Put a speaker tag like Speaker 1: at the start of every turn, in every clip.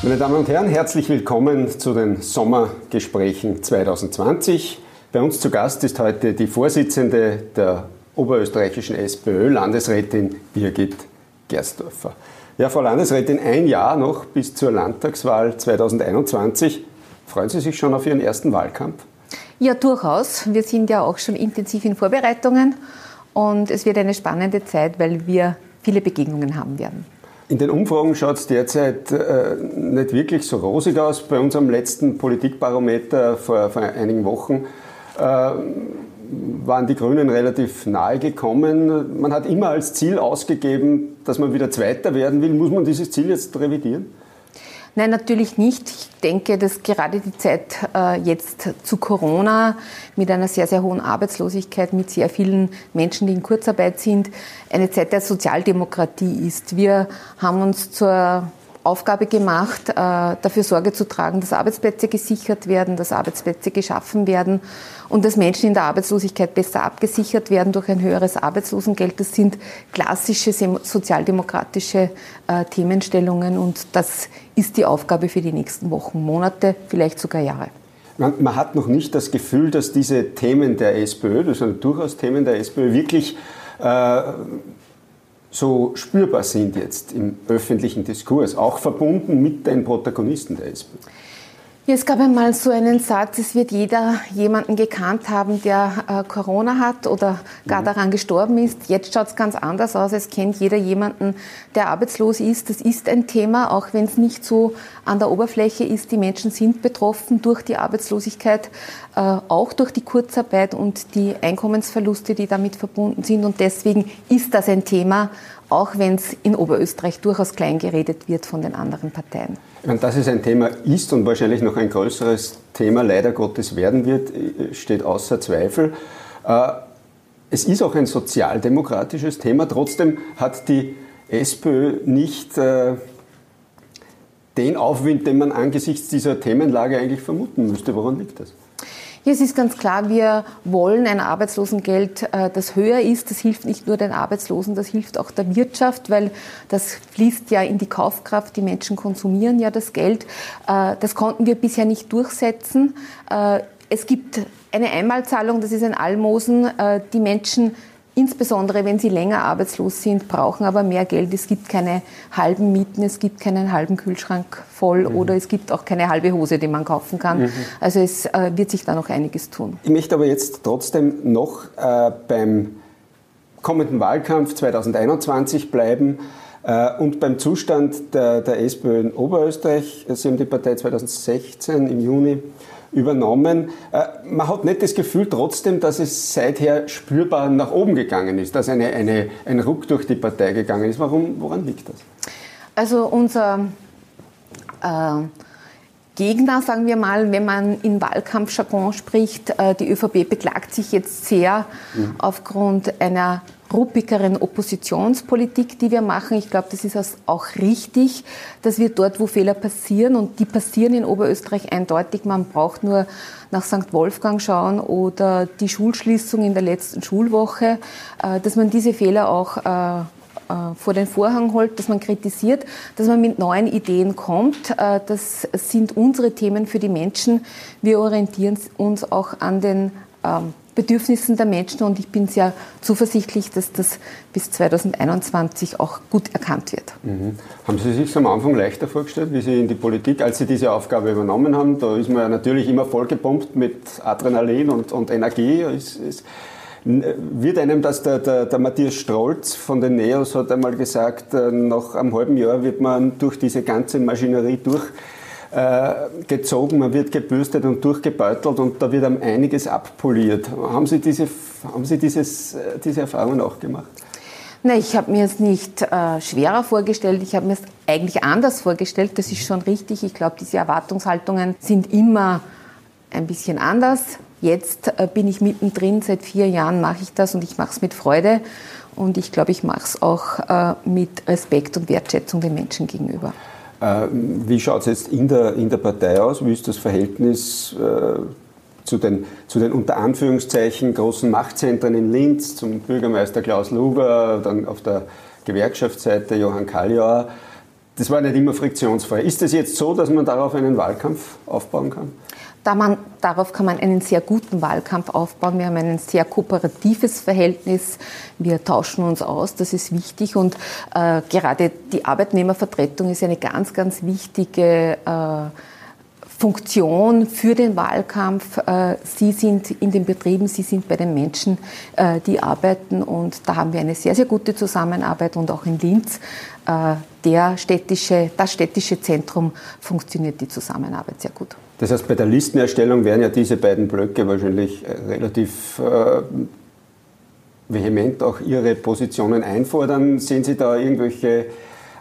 Speaker 1: Meine Damen und Herren, herzlich willkommen zu den Sommergesprächen 2020. Bei uns zu Gast ist heute die Vorsitzende der oberösterreichischen SPÖ, Landesrätin Birgit Gersdorfer. Ja, Frau Landesrätin, ein Jahr noch bis zur Landtagswahl 2021. Freuen Sie sich schon auf Ihren ersten Wahlkampf?
Speaker 2: Ja, durchaus. Wir sind ja auch schon intensiv in Vorbereitungen und es wird eine spannende Zeit, weil wir viele Begegnungen haben werden.
Speaker 1: In den Umfragen schaut es derzeit äh, nicht wirklich so rosig aus. Bei unserem letzten Politikbarometer vor, vor einigen Wochen äh, waren die Grünen relativ nahe gekommen. Man hat immer als Ziel ausgegeben, dass man wieder Zweiter werden will. Muss man dieses Ziel jetzt revidieren?
Speaker 2: Nein, natürlich nicht. Ich denke, dass gerade die Zeit äh, jetzt zu Corona mit einer sehr, sehr hohen Arbeitslosigkeit, mit sehr vielen Menschen, die in Kurzarbeit sind, eine Zeit der Sozialdemokratie ist. Wir haben uns zur Aufgabe gemacht, äh, dafür Sorge zu tragen, dass Arbeitsplätze gesichert werden, dass Arbeitsplätze geschaffen werden und dass Menschen in der Arbeitslosigkeit besser abgesichert werden durch ein höheres Arbeitslosengeld. Das sind klassische sozialdemokratische äh, Themenstellungen und das ist die Aufgabe für die nächsten Wochen, Monate, vielleicht sogar Jahre.
Speaker 1: Man, hat noch nicht das Gefühl, dass diese Themen der SPÖ, das sind durchaus Themen der SPÖ, wirklich äh, so spürbar sind jetzt im öffentlichen Diskurs, auch verbunden mit den Protagonisten der SPÖ.
Speaker 2: Es gab einmal so einen Satz, es wird jeder jemanden gekannt haben, der äh, Corona hat oder gar mhm. daran gestorben ist. Jetzt schaut es ganz anders aus. Es kennt jeder jemanden, der arbeitslos ist. Das ist ein Thema, auch wenn es nicht so an der Oberfläche ist. Die Menschen sind betroffen durch die Arbeitslosigkeit, äh, auch durch die Kurzarbeit und die Einkommensverluste, die damit verbunden sind. Und deswegen ist das ein Thema, auch wenn es in Oberösterreich durchaus klein geredet wird von den anderen Parteien.
Speaker 1: Und dass es ein Thema ist und wahrscheinlich noch ein größeres Thema leider Gottes werden wird, steht außer Zweifel. Äh, es ist auch ein sozialdemokratisches Thema. Trotzdem hat die SPÖ nicht äh, den Aufwind, den man angesichts dieser Themenlage eigentlich vermuten müsste. Woran liegt das?
Speaker 2: Es ist ganz klar, wir wollen ein Arbeitslosengeld, äh, das höher ist. Das hilft nicht nur den Arbeitslosen, das hilft auch der Wirtschaft, weil das fließt ja in die Kaufkraft. Die Menschen konsumieren ja das Geld. Äh, das konnten wir bisher nicht durchsetzen. Äh, es gibt eine Einmalzahlung, das ist ein Almosen. Die Menschen insbesondere wenn sie länger arbeitslos sind, brauchen aber mehr Geld. Es gibt keine halben Mieten, es gibt keinen halben Kühlschrank voll mhm. oder es gibt auch keine halbe Hose, die man kaufen kann. Mhm. Also es äh, wird sich da noch einiges tun.
Speaker 1: Ich möchte aber jetzt trotzdem noch äh, beim kommenden Wahlkampf 2021 bleiben. Äh, und beim Zustand der, der SPÖ in Oberösterreich, Sie haben die Partei 2016 im Juni übernommen. Äh, man hat nicht das Gefühl trotzdem, dass es seither spürbar nach oben gegangen ist, dass eine, eine, ein Ruck durch die Partei gegangen ist. Warum, woran liegt das?
Speaker 2: Also unser äh, Gegner, sagen wir mal, wenn man in Wahlkampfjargon spricht, äh, die ÖVP beklagt sich jetzt sehr mhm. aufgrund einer ruppigeren Oppositionspolitik, die wir machen. Ich glaube, das ist auch richtig, dass wir dort, wo Fehler passieren, und die passieren in Oberösterreich eindeutig, man braucht nur nach St. Wolfgang schauen oder die Schulschließung in der letzten Schulwoche, äh, dass man diese Fehler auch äh, äh, vor den Vorhang holt, dass man kritisiert, dass man mit neuen Ideen kommt. Das sind unsere Themen für die Menschen. Wir orientieren uns auch an den Bedürfnissen der Menschen und ich bin sehr zuversichtlich, dass das bis 2021 auch gut erkannt wird.
Speaker 1: Mhm. Haben Sie sich am Anfang leichter vorgestellt, wie Sie in die Politik, als Sie diese Aufgabe übernommen haben? Da ist man ja natürlich immer vollgepumpt mit Adrenalin und, und Energie. Es, es, wird einem das der, der, der, Matthias Strolz von den Neos hat einmal gesagt, äh, nach einem halben Jahr wird man durch diese ganze Maschinerie durch gezogen, man wird gebürstet und durchgebeutelt und da wird einem einiges abpoliert. Haben Sie diese, haben Sie dieses, äh, diese Erfahrungen auch gemacht?
Speaker 2: Nein, ich habe mir es nicht äh, schwerer vorgestellt. Ich habe mir es eigentlich anders vorgestellt. Das ist schon richtig. Ich glaube, diese Erwartungshaltungen sind immer ein bisschen anders. Jetzt äh, bin ich mittendrin. Seit vier Jahren mache ich das und ich mache es mit Freude. Und ich glaube, ich mache es auch äh, mit Respekt und Wertschätzung den Menschen gegenüber.
Speaker 1: Äh, wie schaut es jetzt in der, in der Partei aus? Wie ist das Verhältnis äh, zu, den, zu den unter Anführungszeichen großen Machtzentren in Linz, zum Bürgermeister Klaus Luger, dann auf der Gewerkschaftsseite Johann Kaljauer? das war nicht immer friktionsfrei. Ist es jetzt so, dass man darauf einen Wahlkampf aufbauen kann?
Speaker 2: Da man, darauf kann man einen sehr guten Wahlkampf aufbauen. Wir haben ein sehr kooperatives Verhältnis. Wir tauschen uns aus, das ist wichtig. Und äh, gerade die Arbeitnehmervertretung ist eine ganz, ganz wichtige äh, Funktion für den Wahlkampf. Äh, sie sind in den Betrieben, Sie sind bei den Menschen, äh, die arbeiten und da haben wir eine sehr, sehr gute Zusammenarbeit und auch in Linz, äh, der städtische, das städtische Zentrum, funktioniert die Zusammenarbeit sehr gut.
Speaker 1: Das heißt, bei der Listenerstellung werden ja diese beiden Blöcke wahrscheinlich relativ äh, vehement auch ihre Positionen einfordern. Sehen Sie da irgendwelche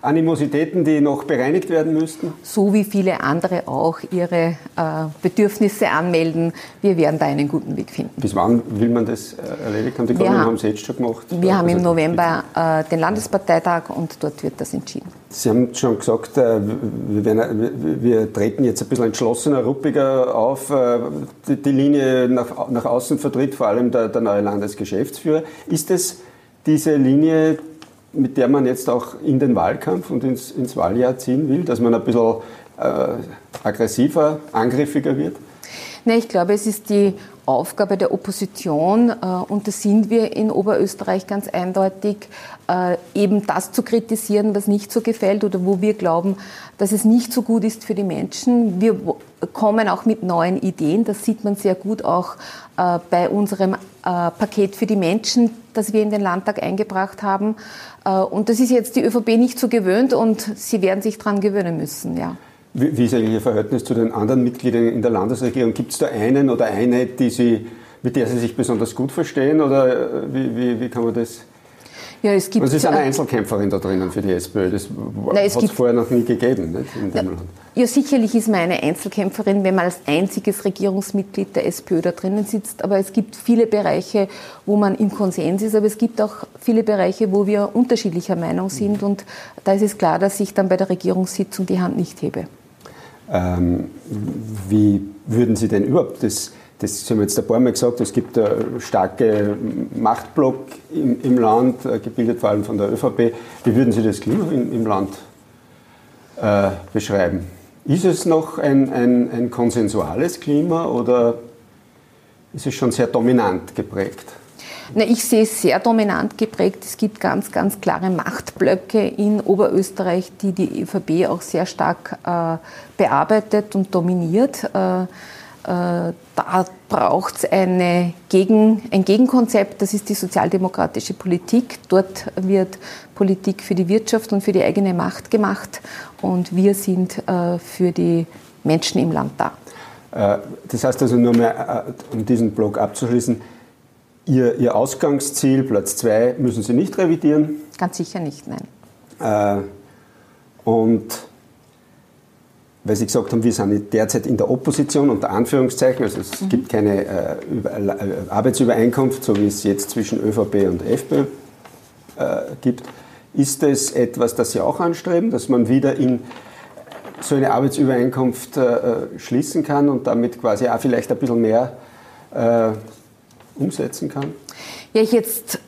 Speaker 1: Animositäten, die noch bereinigt werden müssten?
Speaker 2: So wie viele andere auch ihre äh, Bedürfnisse anmelden. Wir werden da einen guten Weg finden.
Speaker 1: Bis wann will man das äh, erledigt haben? Die Grünen haben es jetzt schon gemacht.
Speaker 2: Wir haben im November äh, den Landesparteitag und dort wird das entschieden.
Speaker 1: Sie haben schon gesagt, äh, wir, werden, wir, treten jetzt ein bisschen entschlossener, ruppiger auf. Äh, die, die Linie nach, nach außen vertritt vor allem der, der neue Landesgeschäftsführer. Ist es diese Linie, mit der man jetzt auch in den Wahlkampf und ins, ins Wahljahr ziehen will, dass man ein bisschen äh, aggressiver, angriffiger wird?
Speaker 2: Nee, ich glaube, es ist die Aufgabe der Opposition, äh, und das sind wir in Oberösterreich ganz eindeutig, äh, eben das zu kritisieren, was nicht so gefällt oder wo wir glauben, dass es nicht so gut ist für die Menschen. Wir kommen auch mit neuen Ideen, das sieht man sehr gut auch äh, bei unserem Paket für die Menschen, das wir in den Landtag eingebracht haben. Und das ist jetzt die ÖVP nicht so gewöhnt und sie werden sich daran gewöhnen müssen. Ja.
Speaker 1: Wie, wie ist eigentlich Ihr Verhältnis zu den anderen Mitgliedern in der Landesregierung? Gibt es da einen oder eine, die Sie, mit der Sie sich besonders gut verstehen? Oder äh, wie, wie, wie kann man das? Ja, es gibt, also Sie ist eine Einzelkämpferin da drinnen für die SPÖ. Das hat es vorher noch nie gegeben
Speaker 2: dem ja, Land. Ja, sicherlich ist man eine Einzelkämpferin, wenn man als einziges Regierungsmitglied der SPÖ da drinnen sitzt. Aber es gibt viele Bereiche, wo man im Konsens ist. Aber es gibt auch viele Bereiche, wo wir unterschiedlicher Meinung sind. Und da ist es klar, dass ich dann bei der Regierungssitzung die Hand nicht hebe.
Speaker 1: Ähm, wie würden Sie denn überhaupt das, das haben wir jetzt ein paar Mal gesagt, es gibt einen starken Machtblock im, im Land, äh, gebildet vor allem von der ÖVP. Wie würden Sie das Klima im, im Land äh, beschreiben? Ist es noch ein, ein, ein konsensuales Klima oder ist es schon sehr dominant geprägt?
Speaker 2: Na, ich sehe es sehr dominant geprägt. Es gibt ganz, ganz klare Machtblöcke in Oberösterreich, die die ÖVP auch sehr stark äh, bearbeitet und dominiert. Äh, äh, da braucht es Gegen, ein Gegenkonzept, das ist die sozialdemokratische Politik. Dort wird Politik für die Wirtschaft und für die eigene Macht gemacht und wir sind äh, für die Menschen im Land da.
Speaker 1: Äh, das heißt also nur mehr, äh, um diesen Blog abzuschließen, Ihr, Ihr Ausgangsziel, Platz 2, müssen Sie nicht revidieren?
Speaker 2: Ganz sicher nicht, nein.
Speaker 1: Äh, und weil Sie gesagt haben, wir sind derzeit in der Opposition, unter Anführungszeichen, also es mhm. gibt keine äh, äh, Arbeitsübereinkunft, so wie es jetzt zwischen ÖVP und FPÖ äh, gibt. Ist es etwas, das Sie auch anstreben, dass man wieder in so eine Arbeitsübereinkunft äh, schließen kann und damit quasi auch vielleicht ein bisschen mehr äh, umsetzen kann?
Speaker 2: Ja, jetzt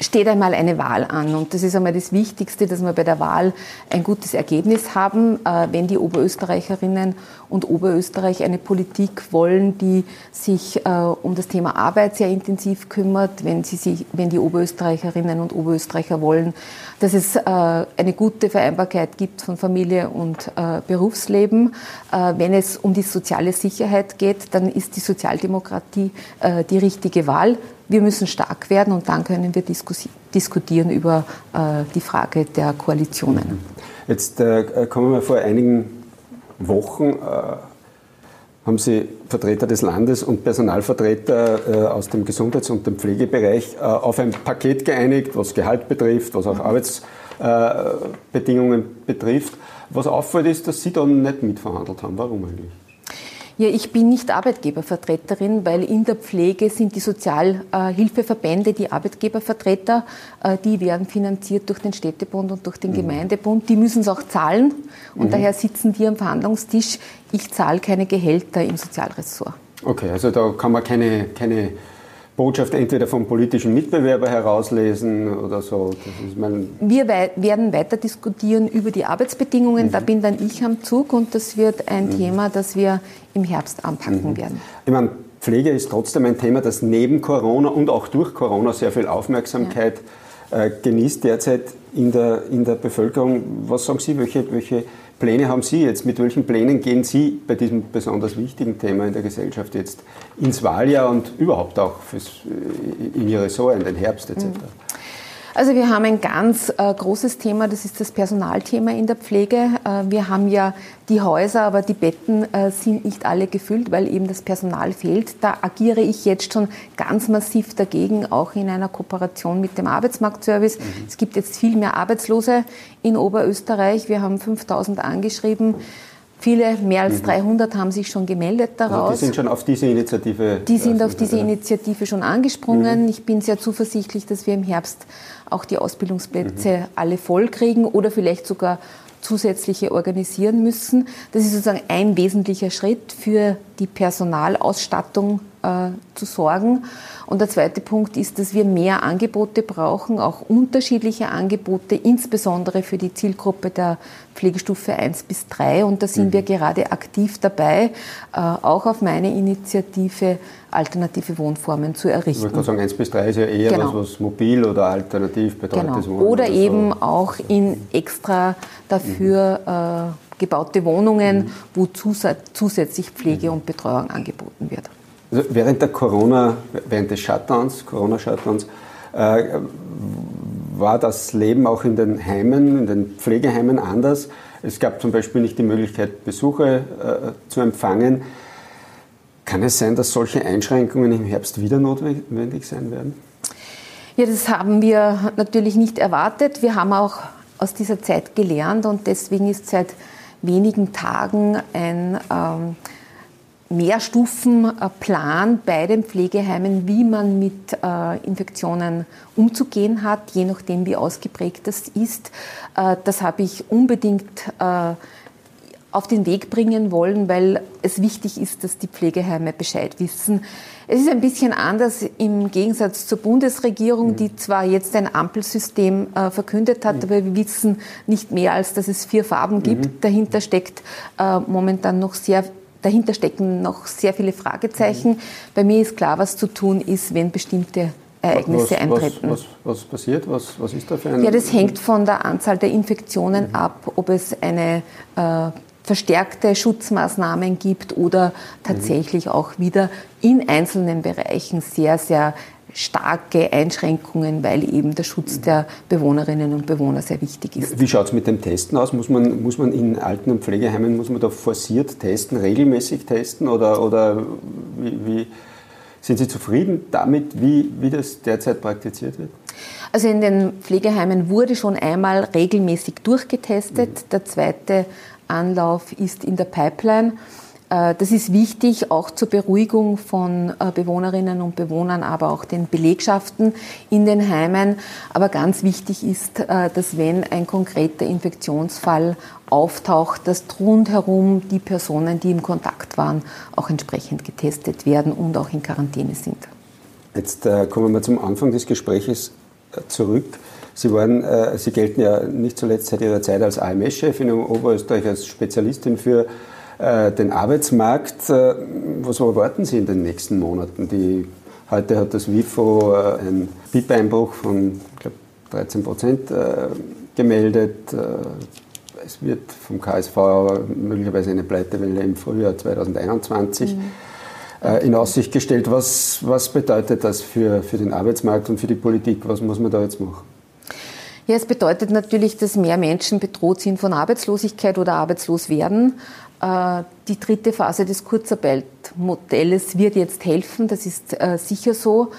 Speaker 2: steht einmal eine Wahl an. Und das ist einmal das Wichtigste, dass wir bei der Wahl ein gutes Ergebnis haben, äh, wenn die Oberösterreicherinnen und Oberösterreich eine Politik wollen, die sich äh, um das Thema Arbeit sehr intensiv kümmert, wenn, sie sich, wenn die Oberösterreicherinnen und Oberösterreicher wollen, dass es äh, eine gute Vereinbarkeit gibt von Familie und Berufsleben. Wenn es um die soziale Sicherheit geht, dann ist die Sozialdemokratie die richtige Wahl wir müssen stark werden und dann können wir diskutieren über äh, die Frage der Koalitionen.
Speaker 1: Jetzt äh, kommen wir vor einigen Wochen, äh, haben Sie Vertreter des Landes und Personalvertreter aus dem Gesundheits- und dem Pflegebereich auf ein Paket geeinigt, was Gehalt betrifft, was auch Arbeitsbedingungen betrifft. Was auffällt ist, dass Sie da nicht mitverhandelt haben. Warum eigentlich?
Speaker 2: Ja, ich bin nicht Arbeitgebervertreterin, weil in der Pflege sind die Sozialhilfeverbände die Arbeitgebervertreter. Äh, die werden finanziert durch den Städtebund und durch den mhm. Gemeindebund. Die müssen es auch zahlen und mhm. daher sitzen die am Verhandlungstisch. Ich zahle keine Gehälter im Sozialressort.
Speaker 1: Okay, also da kann man keine, keine Botschaft entweder vom politischen Mitbewerber herauslesen oder so?
Speaker 2: Wir wei werden weiter diskutieren über die Arbeitsbedingungen. Mhm. Da bin dann ich am Zug und das wird ein mhm. Thema, das wir im Herbst anpacken mhm. werden.
Speaker 1: Ich meine, Pflege ist trotzdem ein Thema, das neben Corona und auch durch Corona sehr viel Aufmerksamkeit ja. äh, genießt derzeit in der, in der Bevölkerung. Was sagen Sie, welche, welche Pläne haben Sie jetzt? Mit welchen Plänen gehen Sie bei diesem besonders wichtigen Thema in der Gesellschaft jetzt ins Wahljahr und überhaupt auch fürs, äh, in Ihr Ressort, in den Herbst etc.? Mhm.
Speaker 2: Also wir haben ein ganz äh, großes Thema, das ist das Personalthema in der Pflege. Äh, wir haben ja die Häuser, aber die Betten äh, sind nicht alle gefüllt, weil eben das Personal fehlt. Da agiere ich jetzt schon ganz massiv dagegen, auch in einer Kooperation mit dem Arbeitsmarktservice. Mhm. Es gibt jetzt viel mehr Arbeitslose in Oberösterreich. Wir haben 5000 angeschrieben. Viele, mehr als 300, mhm. haben sich schon gemeldet daraus.
Speaker 1: Also die sind schon auf diese Initiative.
Speaker 2: Die sind auf diese Initiative schon angesprungen. Mhm. Ich bin sehr zuversichtlich, dass wir im Herbst auch die Ausbildungsplätze mhm. alle voll kriegen oder vielleicht sogar zusätzliche organisieren müssen. Das ist sozusagen ein wesentlicher Schritt für die Personalausstattung äh, zu sorgen. Und der zweite Punkt ist, dass wir mehr Angebote brauchen, auch unterschiedliche Angebote, insbesondere für die Zielgruppe der Pflegestufe 1 bis 3. Und da sind mhm. wir gerade aktiv dabei, äh, auch auf meine Initiative alternative Wohnformen zu errichten. Ich
Speaker 1: würde sagen, 1 bis 3 ist ja eher genau. was, was mobil oder alternativ betreutes
Speaker 2: genau. Wohnen. Oder, oder eben so. auch in extra dafür mhm. äh, gebaute Wohnungen, mhm. wo zusätzlich Pflege mhm. und Betreuung angeboten wird.
Speaker 1: Also während der Corona, während des Shutdowns, Corona-Shutdowns, äh, war das Leben auch in den Heimen, in den Pflegeheimen anders. Es gab zum Beispiel nicht die Möglichkeit, Besuche äh, zu empfangen. Kann es sein, dass solche Einschränkungen im Herbst wieder notwendig sein werden?
Speaker 2: Ja, das haben wir natürlich nicht erwartet. Wir haben auch aus dieser Zeit gelernt und deswegen ist seit wenigen Tagen ein ähm, Mehrstufenplan bei den Pflegeheimen, wie man mit äh, Infektionen umzugehen hat, je nachdem, wie ausgeprägt das ist. Äh, das habe ich unbedingt äh, auf den Weg bringen wollen, weil es wichtig ist, dass die Pflegeheime Bescheid wissen. Es ist ein bisschen anders im Gegensatz zur Bundesregierung, die zwar jetzt ein Ampelsystem äh, verkündet hat, aber wir wissen nicht mehr, als dass es vier Farben gibt. Mhm. Dahinter steckt äh, momentan noch sehr dahinter stecken noch sehr viele Fragezeichen. Mhm. Bei mir ist klar, was zu tun ist, wenn bestimmte Ereignisse was, eintreten.
Speaker 1: Was, was, was, passiert? Was, was ist da für ein...
Speaker 2: Ja, das hängt von der Anzahl der Infektionen mhm. ab, ob es eine äh, verstärkte Schutzmaßnahmen gibt oder tatsächlich mhm. auch wieder in einzelnen Bereichen sehr, sehr starke Einschränkungen, weil eben der Schutz der Bewohnerinnen und Bewohner sehr wichtig ist.
Speaker 1: Wie schaut es mit dem Testen aus? Muss man, muss man in Alten- und Pflegeheimen, muss man da forciert testen, regelmäßig testen oder, oder wie, wie sind Sie zufrieden damit, wie, wie das derzeit praktiziert wird?
Speaker 2: Also in den Pflegeheimen wurde schon einmal regelmäßig durchgetestet. Mhm. Der zweite Anlauf ist in der Pipeline. Äh, das ist wichtig auch zur Beruhigung von äh, Bewohnerinnen und Bewohnern, aber auch den Belegschaften in den Heimen. Aber ganz wichtig ist, äh, dass wenn ein konkreter Infektionsfall auftaucht, dass rundherum die Personen, die im Kontakt waren, auch entsprechend getestet werden und auch in Quarantäne sind.
Speaker 1: Jetzt kommen wir zum Anfang des Gespräches zurück. Sie, waren, Sie gelten ja nicht zuletzt seit Ihrer Zeit als AMS-Chef in Oberösterreich, als Spezialistin für äh, den Arbeitsmarkt. Äh, was erwarten Sie in den nächsten Monaten? Die, heute hat das WIFO äh, einen BIP-Einbruch von glaub, 13 Prozent gemeldet. Es wird vom KSV möglicherweise eine Pleitewelle im Frühjahr 2021 mhm. in Aussicht gestellt. Was, was bedeutet das für, für den Arbeitsmarkt und für die Politik? Was muss man da jetzt machen?
Speaker 2: Ja, es bedeutet natürlich, dass mehr Menschen bedroht sind von Arbeitslosigkeit oder arbeitslos werden. Äh, die dritte Phase des Kurzarbeitmodells wird jetzt helfen, das ist äh, sicher so.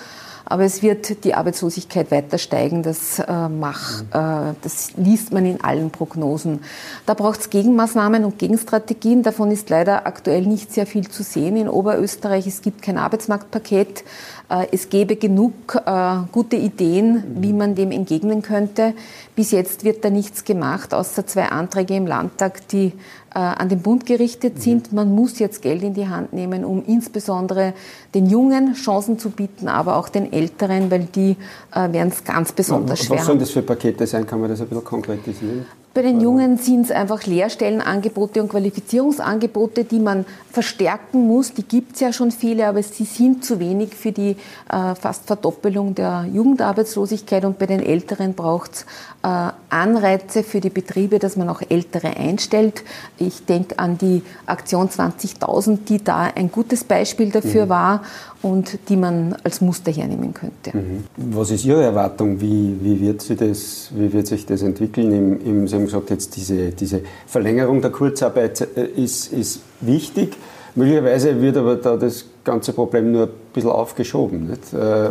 Speaker 2: Aber es wird die Arbeitslosigkeit weiter steigen. Das, äh, macht, äh, das liest man in allen Prognosen. Da braucht es Gegenmaßnahmen und Gegenstrategien. Davon ist leider aktuell nicht sehr viel zu sehen in Oberösterreich. Es gibt kein Arbeitsmarktpaket. Äh, es gäbe genug äh, gute Ideen, wie man dem entgegnen könnte. Bis jetzt wird da nichts gemacht, außer zwei Anträge im Landtag, die äh, an den Bund gerichtet mhm. sind. Man muss jetzt Geld in die Hand nehmen, um insbesondere den Jungen Chancen zu bieten, aber auch den Älteren, weil die werden es ganz besonders schwer.
Speaker 1: Was sollen das für Pakete sein? Kann man das ein bisschen konkretisieren?
Speaker 2: Bei den Jungen sind es einfach Lehrstellenangebote und Qualifizierungsangebote, die man verstärken muss. Die gibt es ja schon viele, aber sie sind zu wenig für die äh, fast Verdoppelung der Jugendarbeitslosigkeit. Und bei den Älteren braucht es äh, Anreize für die Betriebe, dass man auch Ältere einstellt. Ich denke an die Aktion 20.000, die da ein gutes Beispiel dafür mhm. war und die man als Muster hernehmen könnte. Mhm.
Speaker 1: Was ist Ihre Erwartung? Wie, wie, wird, sie das, wie wird sich das entwickeln? Im, im, sie haben gesagt, jetzt diese, diese Verlängerung der Kurzarbeit äh, ist, ist wichtig. Möglicherweise wird aber da das ganze Problem nur ein bisschen aufgeschoben. Nicht? Äh,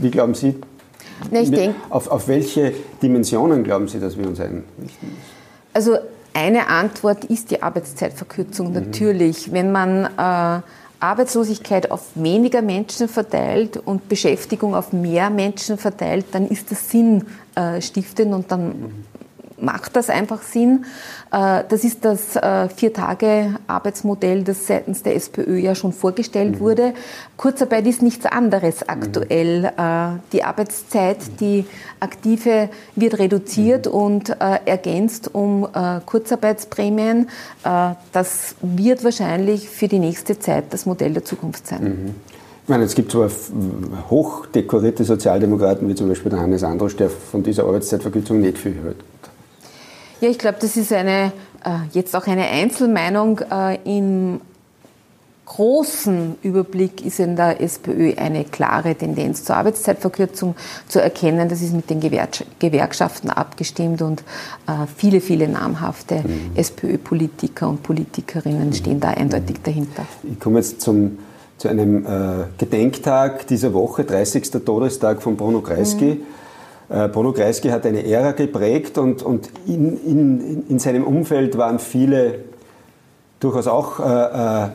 Speaker 1: wie glauben Sie,
Speaker 2: Na, ich denk,
Speaker 1: auf, auf welche Dimensionen glauben Sie, dass wir uns einrichten müssen?
Speaker 2: Also eine Antwort ist die Arbeitszeitverkürzung mhm. natürlich. Wenn man äh, Arbeitslosigkeit auf weniger Menschen verteilt und Beschäftigung auf mehr Menschen verteilt, dann ist das sinnstiftend und dann macht das einfach Sinn. Äh, das ist das äh, Vier-Tage-Arbeitsmodell, das seitens der SPÖ ja schon vorgestellt mhm. wurde. Kurzarbeit ist nichts anderes aktuell. Mhm. Die Arbeitszeit, die aktive, wird reduziert mhm. und ergänzt um Kurzarbeitsprämien. Das wird wahrscheinlich für die nächste Zeit das Modell der Zukunft sein.
Speaker 1: Mhm. Ich meine, es gibt zwar hochdekorierte Sozialdemokraten, wie zum Beispiel der Hannes Androsch, der von dieser Arbeitszeitverkürzung nicht viel hört.
Speaker 2: Ja, ich glaube, das ist eine, äh, jetzt auch eine Einzelmeinung. Äh, Im großen Überblick ist in der SPÖ eine klare Tendenz zur Arbeitszeitverkürzung zu erkennen. Das ist mit den Gewerkschaften abgestimmt und äh, viele, viele namhafte mhm. SPÖ-Politiker und Politikerinnen stehen da eindeutig dahinter.
Speaker 1: Ich komme jetzt zum, zu einem äh, Gedenktag dieser Woche, 30. Todestag von Bruno Kreisky. Mhm. Äh, Bruno Kreisky hat eine Ära geprägt und, und in, in, in seinem Umfeld waren viele, durchaus auch äh, äh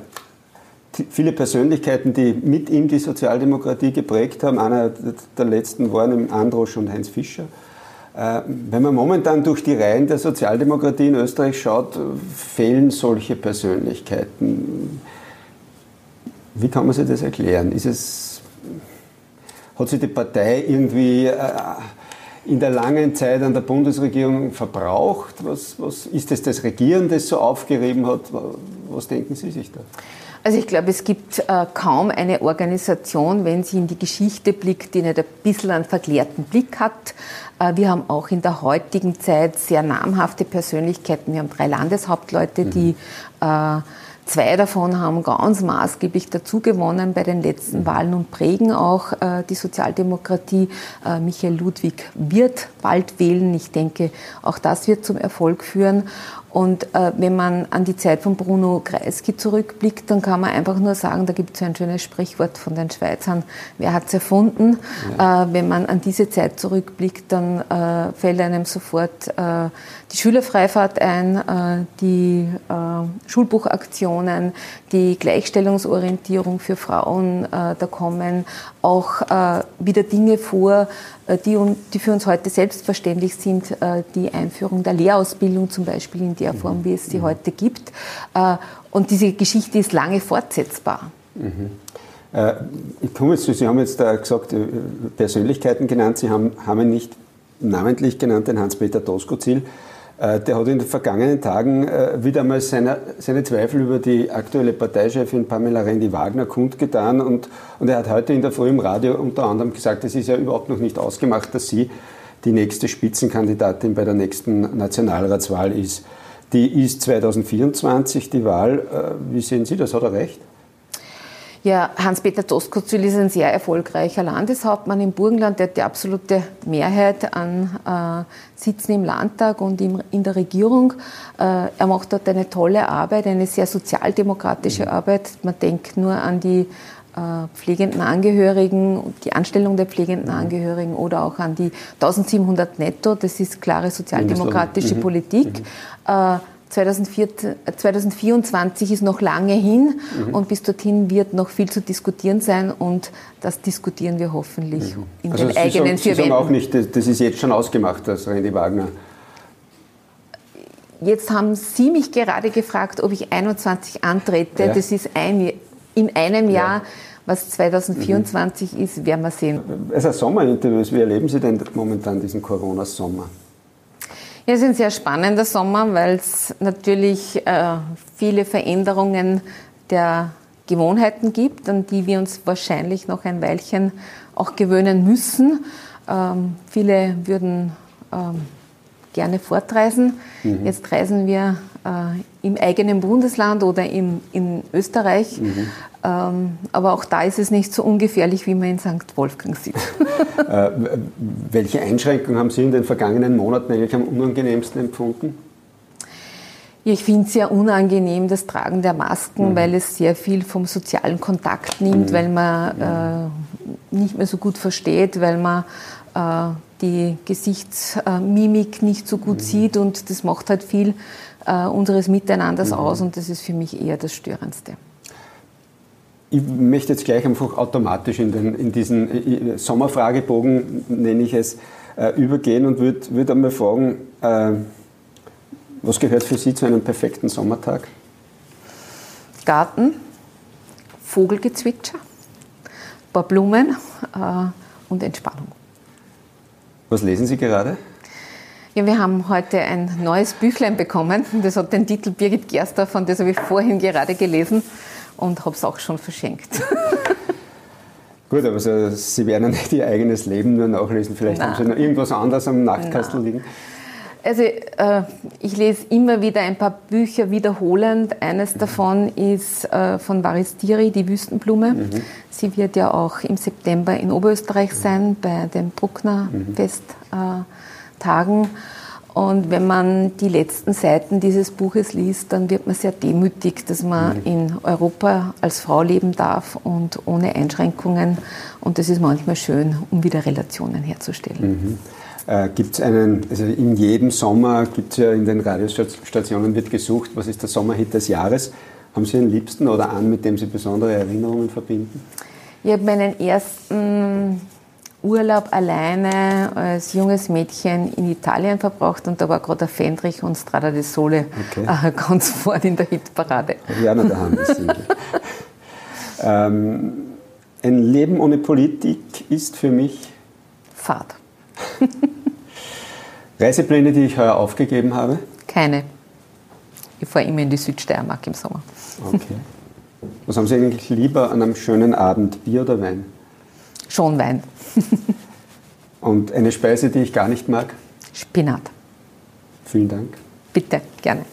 Speaker 1: viele Persönlichkeiten, die mit ihm die Sozialdemokratie geprägt haben. Einer der letzten waren Androsch und Heinz Fischer. Äh, wenn man momentan durch die Reihen der Sozialdemokratie in Österreich schaut, fehlen solche Persönlichkeiten. Wie kann man sich das erklären? Ist es, hat sich die Partei irgendwie äh, in der langen Zeit an der Bundesregierung verbraucht? Was, was ist es das Regieren, das so aufgerieben hat? Was denken Sie sich da?
Speaker 2: Also ich glaube, es gibt äh, kaum eine Organisation, wenn sie in die Geschichte blickt, die nicht ein bisschen einen verklärten Blick hat. Äh, wir haben auch in der heutigen Zeit sehr namhafte Persönlichkeiten. Wir haben drei Landeshauptleute, die mhm. äh, Zwei davon haben ganz maßgeblich dazugewonnen bei den letzten mhm. Wahlen und prägen auch äh, die Sozialdemokratie. Äh, Michael Ludwig wird bald wählen. Ich denke, auch das wird zum Erfolg führen. Und äh, wenn man an die Zeit von Bruno Kreisky zurückblickt, dann kann man einfach nur sagen, da gibt es ein schönes Sprichwort von den Schweizern, wer hat es erfunden? Ja. Äh, wenn man an diese Zeit zurückblickt, dann äh, fällt einem sofort äh, die Schülerfreifahrt ein, äh, die äh, Schulbuchaktionen, die Gleichstellungsorientierung für Frauen, da kommen auch wieder Dinge vor, die, die für uns heute selbstverständlich sind, die Einführung der Lehrausbildung zum Beispiel in der Form, wie es sie mhm. heute gibt. Äh, und diese Geschichte ist lange fortsetzbar.
Speaker 1: Mhm. Äh, ich komme jetzt zu, Sie haben jetzt da gesagt, äh, Persönlichkeiten genannt, Sie haben, haben ihn nicht namentlich genannt, den Hans-Peter Doskozil. Der hat in den vergangenen Tagen wieder einmal seine, seine Zweifel über die aktuelle Parteichefin Pamela Rendi-Wagner kundgetan und, und er hat heute in der Früh im Radio unter anderem gesagt, es ist ja überhaupt noch nicht ausgemacht, dass sie die nächste Spitzenkandidatin bei der nächsten Nationalratswahl ist. Die ist 2024 die Wahl. Äh, wie sehen Sie das? Hat er recht?
Speaker 2: Ja, Hans-Peter Doskozil ist ein sehr erfolgreicher Landeshauptmann im Burgenland. Der hat die absolute Mehrheit an äh, Sitzen im Landtag und im, in der Regierung. Äh, er macht dort eine tolle Arbeit, eine sehr sozialdemokratische mhm. Arbeit. Man denkt nur an die äh, pflegenden Angehörigen, die Anstellung der pflegenden mhm. Angehörigen oder auch an die 1700 netto. Das ist klare sozialdemokratische mhm. Politik. Mhm. Äh, 2024 ist noch lange hin mhm. und bis dorthin wird noch viel zu diskutieren sein und das diskutieren wir hoffentlich mhm. in also den
Speaker 1: Sie
Speaker 2: eigenen
Speaker 1: sagen, vier Sie sagen auch nicht, das ist jetzt schon ausgemacht, das Randy Wagner.
Speaker 2: Jetzt haben Sie mich gerade gefragt, ob ich 21 antrete. Ja. Das ist ein, in einem Jahr. Ja. Was 2024 mhm. ist, werden wir sehen.
Speaker 1: Also Sommerinterviews, wie erleben Sie denn momentan diesen Corona-Sommer?
Speaker 2: Ja, es ist ein sehr spannender Sommer, weil es natürlich äh, viele Veränderungen der Gewohnheiten gibt, an die wir uns wahrscheinlich noch ein Weilchen auch gewöhnen müssen. Ähm, viele würden ähm, gerne fortreisen. Mhm. Jetzt reisen wir äh, im eigenen Bundesland oder im, in Österreich. Mhm. Ähm, aber auch da ist es nicht so ungefährlich, wie man in St. Wolfgang sieht.
Speaker 1: äh, welche Einschränkungen haben Sie in den vergangenen Monaten eigentlich am unangenehmsten empfunden?
Speaker 2: Ich finde es sehr unangenehm, das Tragen der Masken, mhm. weil es sehr viel vom sozialen Kontakt nimmt, mhm. weil man äh, nicht mehr so gut versteht, weil man die Gesichtsmimik nicht so gut mhm. sieht und das macht halt viel äh, unseres Miteinanders mhm. aus und das ist für mich eher das Störendste.
Speaker 1: Ich möchte jetzt gleich einfach automatisch in, den, in diesen Sommerfragebogen, nenne ich es, äh, übergehen und würde würd einmal fragen, äh, was gehört für Sie zu einem perfekten Sommertag?
Speaker 2: Garten, Vogelgezwitscher, ein paar Blumen äh, und Entspannung.
Speaker 1: Was lesen Sie gerade?
Speaker 2: Ja, wir haben heute ein neues Büchlein bekommen. Das hat den Titel Birgit Gersdorf und das habe ich vorhin gerade gelesen und habe es auch schon verschenkt.
Speaker 1: Gut, aber so, Sie werden ja nicht Ihr eigenes Leben nur nachlesen. Vielleicht Nein. haben Sie noch irgendwas anderes am Nachtkastel liegen.
Speaker 2: Also äh, ich lese immer wieder ein paar Bücher wiederholend. Eines davon ist äh, von Varistiri, die Wüstenblume. Mhm. Sie wird ja auch im September in Oberösterreich sein bei den Bruckner mhm. Festtagen. Und wenn man die letzten Seiten dieses Buches liest, dann wird man sehr demütig, dass man mhm. in Europa als Frau leben darf und ohne Einschränkungen. Und das ist manchmal schön, um wieder Relationen herzustellen.
Speaker 1: Äh, gibt es einen, also in jedem Sommer gibt es ja in den Radiostationen wird gesucht, was ist der Sommerhit des Jahres. Haben Sie einen Liebsten oder einen, mit dem Sie besondere Erinnerungen verbinden?
Speaker 2: Ich habe meinen ersten Urlaub alleine als junges Mädchen in Italien verbracht und da war gerade Fendrich und Strada del Sole okay. äh, ganz vorne in der Hitparade.
Speaker 1: Ja, na, da haben wir ähm, Ein Leben ohne Politik ist für mich
Speaker 2: Fahrt.
Speaker 1: Reisepläne, die ich heuer aufgegeben habe?
Speaker 2: Keine. Ich fahre immer in die Südsteiermark im Sommer.
Speaker 1: Okay. Was haben Sie eigentlich lieber an einem schönen Abend, Bier oder Wein?
Speaker 2: Schon Wein.
Speaker 1: Und eine Speise, die ich gar nicht mag?
Speaker 2: Spinat.
Speaker 1: Vielen Dank.
Speaker 2: Bitte, gerne.